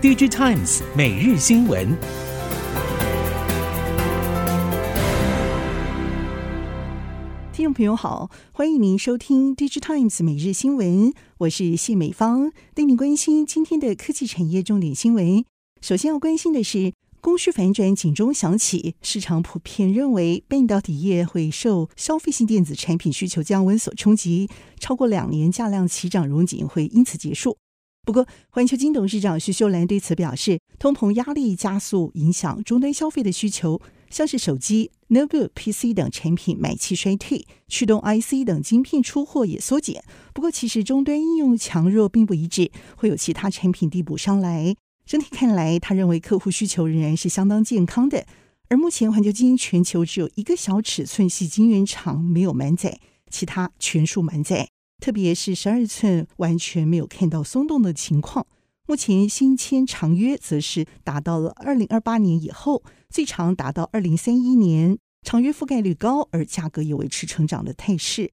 DG Times 每日新闻。听众朋友好，欢迎您收听 DG Times 每日新闻，我是谢美芳，带您关心今天的科技产业重点新闻。首先要关心的是。供需反转，警钟响起。市场普遍认为，半导体业会受消费性电子产品需求降温所冲击，超过两年价量齐涨融景会因此结束。不过，环球晶董事长徐秀兰对此表示，通膨压力加速影响终端消费的需求，像是手机、notebook、PC 等产品买气衰退，驱动 IC 等晶片出货也缩减。不过，其实终端应用强弱并不一致，会有其他产品递补上来。整体看来，他认为客户需求仍然是相当健康的。而目前环球晶全球只有一个小尺寸细晶圆厂没有满载，其他全数满载。特别是十二寸完全没有看到松动的情况。目前新签长约则是达到了二零二八年以后，最长达到二零三一年，长约覆盖率高，而价格也维持成长的态势。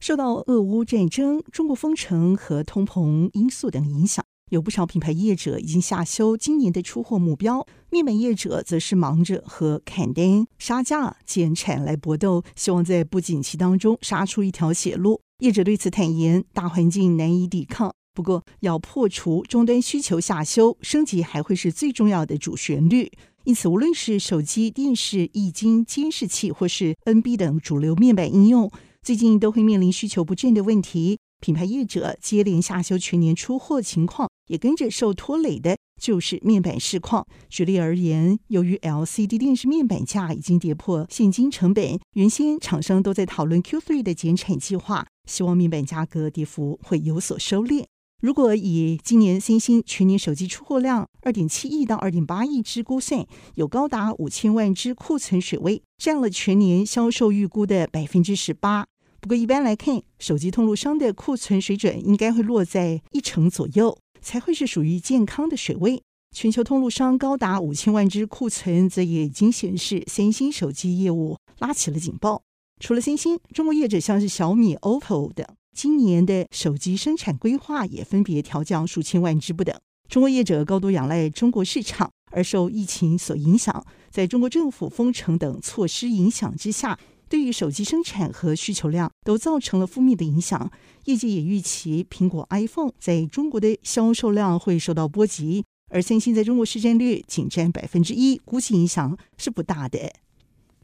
受到俄乌战争、中国封城和通膨因素等影响。有不少品牌业者已经下修今年的出货目标，面板业者则是忙着和砍单、杀价、减产来搏斗，希望在不景气当中杀出一条血路。业者对此坦言，大环境难以抵抗，不过要破除终端需求下修，升级还会是最重要的主旋律。因此，无论是手机、电视、液晶监视器，或是 NB 等主流面板应用，最近都会面临需求不振的问题。品牌业者接连下修全年出货情况，也跟着受拖累的就是面板市况。举例而言，由于 LCD 电视面板价已经跌破现金成本，原先厂商都在讨论 Q3 的减产计划，希望面板价格跌幅会有所收敛。如果以今年三星全年手机出货量二点七亿到二点八亿只估算，有高达五千万只库存水位，占了全年销售预估的百分之十八。不过，一般来看，手机通路商的库存水准应该会落在一成左右，才会是属于健康的水位。全球通路商高达五千万只库存，则也已经显示三星手机业务拉起了警报。除了三星，中国业者像是小米、OPPO 等，今年的手机生产规划也分别调降数千万只不等。中国业者高度仰赖中国市场，而受疫情所影响，在中国政府封城等措施影响之下。对于手机生产和需求量都造成了负面的影响，业界也预期苹果 iPhone 在中国的销售量会受到波及，而三星在中国市占率仅占百分之一，估计影响是不大的。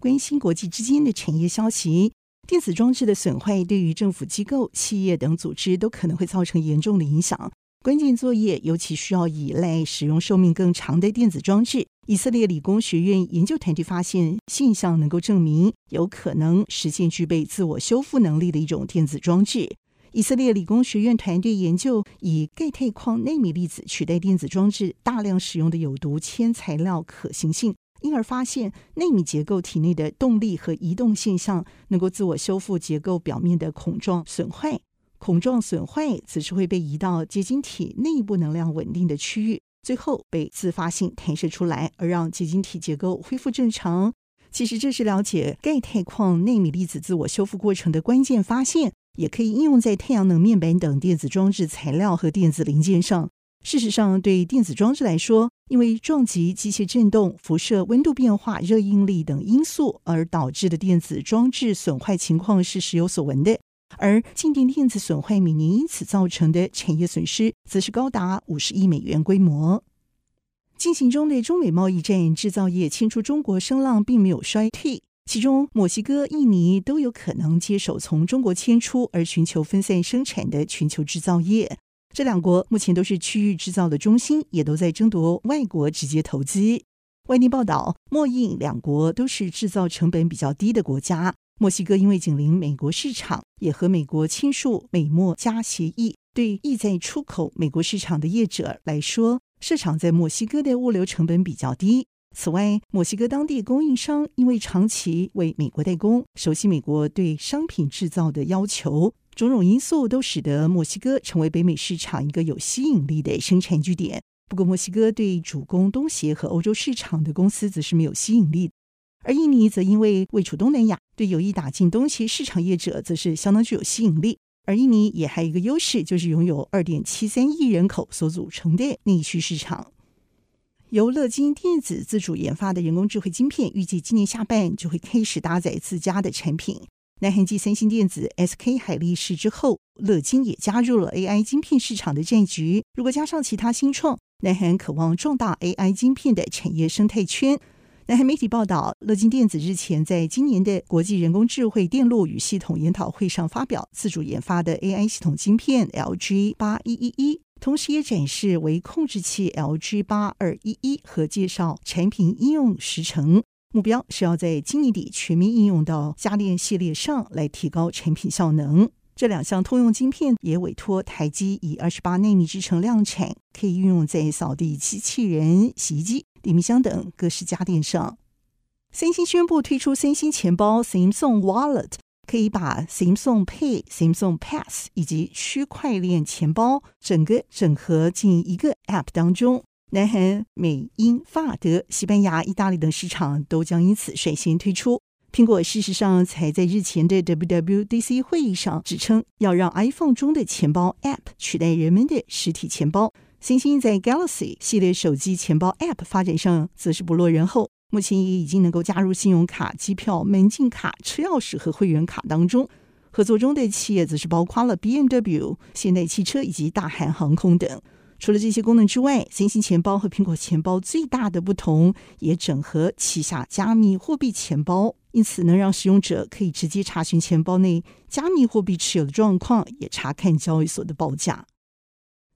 关心国际之间的产业消息，电子装置的损坏对于政府机构、企业等组织都可能会造成严重的影响。关键作业尤其需要依赖使用寿命更长的电子装置。以色列理工学院研究团队发现现象，能够证明有可能实现具备自我修复能力的一种电子装置。以色列理工学院团队研究以钙钛矿奈米粒子取代电子装置大量使用的有毒铅材料可行性，因而发现奈米结构体内的动力和移动现象能够自我修复结构表面的孔状损坏。孔状损坏则是会被移到结晶体内部能量稳定的区域，最后被自发性弹射出来，而让结晶体结构恢复正常。其实这是了解钙钛矿奈米粒子自我修复过程的关键发现，也可以应用在太阳能面板等电子装置材料和电子零件上。事实上，对电子装置来说，因为撞击、机械振动、辐射、温度变化、热应力等因素而导致的电子装置损坏情况是时有所闻的。而静电电子损坏每年因此造成的产业损失，则是高达五十亿美元规模。进行中的中美贸易战，制造业迁出中国声浪并没有衰退，其中墨西哥、印尼都有可能接手从中国迁出，而寻求分散生产的全球制造业。这两国目前都是区域制造的中心，也都在争夺外国直接投资。外电报道，墨印两国都是制造成本比较低的国家。墨西哥因为紧邻美国市场，也和美国签署美墨加协议，对意在出口美国市场的业者来说，市场在墨西哥的物流成本比较低。此外，墨西哥当地供应商因为长期为美国代工，熟悉美国对商品制造的要求，种种因素都使得墨西哥成为北美市场一个有吸引力的生产据点。不过，墨西哥对主攻东协和欧洲市场的公司则是没有吸引力。而印尼则因为位处东南亚，对有意打进东协市场业者则是相当具有吸引力。而印尼也还有一个优势，就是拥有二点七三亿人口所组成的内需市场。由乐金电子自主研发的人工智慧晶片，预计今年下半就会开始搭载自家的产品。南韩继三星电子、SK 海力士之后，乐金也加入了 AI 晶片市场的战局。如果加上其他新创，南韩渴望壮大 AI 晶片的产业生态圈。南韩媒体报道，乐金电子日前在今年的国际人工智慧电路与系统研讨会上发表自主研发的 AI 系统晶片 LG 八一一一，同时也展示微控制器 LG 八二一一和介绍产品应用时程，目标是要在今年底全面应用到家电系列上来提高产品效能。这两项通用晶片也委托台积以二十八纳米制成量产，可以运用在扫地机器人、洗衣机、电冰箱等各式家电上。三星宣布推出三星钱包 Samsung Wallet，可以把 Samsung Pay、Samsung Pass 以及区块链钱包整个整合进一个 App 当中。南韩、美、英、法、德、西班牙、意大利等市场都将因此率先推出。苹果事实上才在日前的 WWDC 会议上指称，要让 iPhone 中的钱包 App 取代人们的实体钱包。三星在 Galaxy 系列手机钱包 App 发展上则是不落人后，目前也已经能够加入信用卡、机票、门禁卡、车钥匙和会员卡当中。合作中的企业则是包括了 BMW、现代汽车以及大韩航空等。除了这些功能之外，三星钱包和苹果钱包最大的不同也整合旗下加密货币钱包，因此能让使用者可以直接查询钱包内加密货币持有的状况，也查看交易所的报价。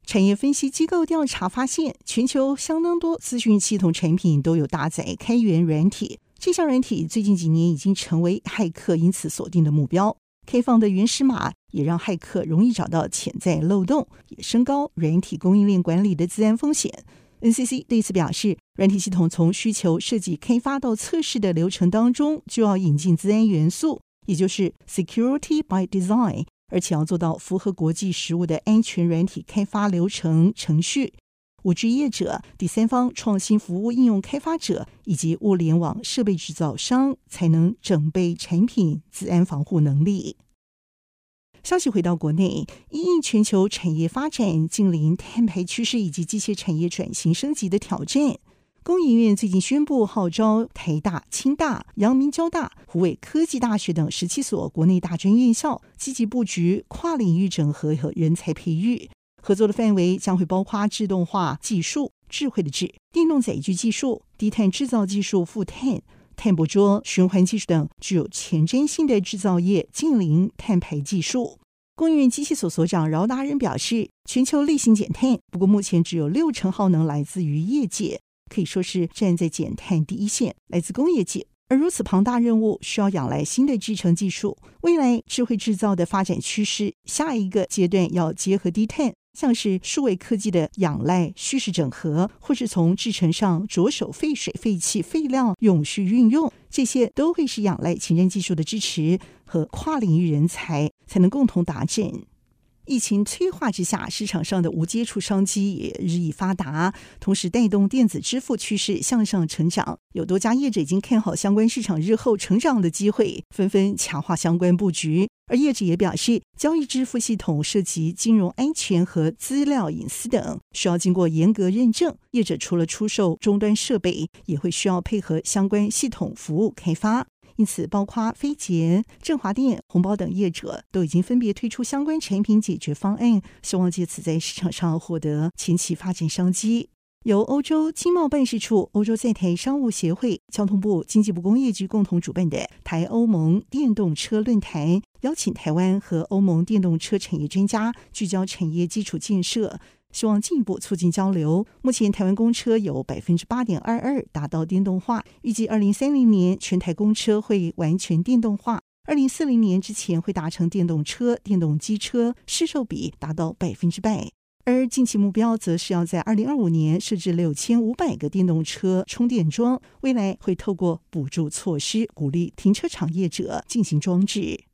产业分析机构调查发现，全球相当多资讯系统产品都有搭载开源软体，这项软体最近几年已经成为骇客因此锁定的目标。开放的原始码也让骇客容易找到潜在漏洞，也升高软体供应链管理的资安风险。NCC 对此表示，软体系统从需求设计、开发到测试的流程当中，就要引进资安元素，也就是 Security by Design，而且要做到符合国际实务的安全软体开发流程程序。五 G 业者、第三方创新服务应用开发者以及物联网设备制造商才能整备产品资安防护能力。消息回到国内，因应全球产业发展、近邻碳排趋势以及机械产业转型升级的挑战，工研院最近宣布号召台大、清大、阳明交大、湖北科技大学等十七所国内大专院校积极布局跨领域整合和人才培育。合作的范围将会包括自动化技术、智慧的智、电动载具技术、低碳制造技术、负碳、碳捕捉、循环技术等具有前瞻性的制造业近零碳排技术。工业院机械所所长饶达人表示，全球力行减碳，不过目前只有六成耗能来自于业界，可以说是站在减碳第一线，来自工业界。而如此庞大任务，需要仰赖新的制程技术。未来智慧制造的发展趋势，下一个阶段要结合低碳。像是数位科技的仰赖虚实整合，或是从制成上着手废水、废气、废料永续运用，这些都会是仰赖前瞻技术的支持和跨领域人才才能共同达成。疫情催化之下，市场上的无接触商机也日益发达，同时带动电子支付趋势向上成长。有多家业者已经看好相关市场日后成长的机会，纷纷强化相关布局。而业者也表示，交易支付系统涉及金融安全和资料隐私等，需要经过严格认证。业者除了出售终端设备，也会需要配合相关系统服务开发。因此，包括飞捷、振华电、红包等业者都已经分别推出相关产品解决方案，希望借此在市场上获得前期发展商机。由欧洲经贸办事处、欧洲在台商务协会、交通部、经济部工业局共同主办的台欧盟电动车论坛，邀请台湾和欧盟电动车产业专家聚焦产业基础建设。希望进一步促进交流。目前台湾公车有百分之八点二二达到电动化，预计二零三零年全台公车会完全电动化，二零四零年之前会达成电动车、电动机车市售比达到百分之百。而近期目标则是要在二零二五年设置六千五百个电动车充电桩，未来会透过补助措施鼓励停车场业者进行装置。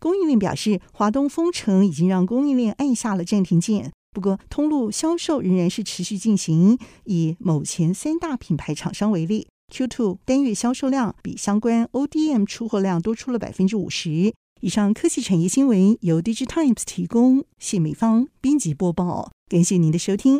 供应链表示，华东封城已经让供应链按下了暂停键。不过，通路销售仍然是持续进行。以某前三大品牌厂商为例，Q2 单月销售量比相关 ODM 出货量多出了百分之五十。以上科技产业新闻由 DigiTimes 提供，谢美方编辑播报，感谢您的收听。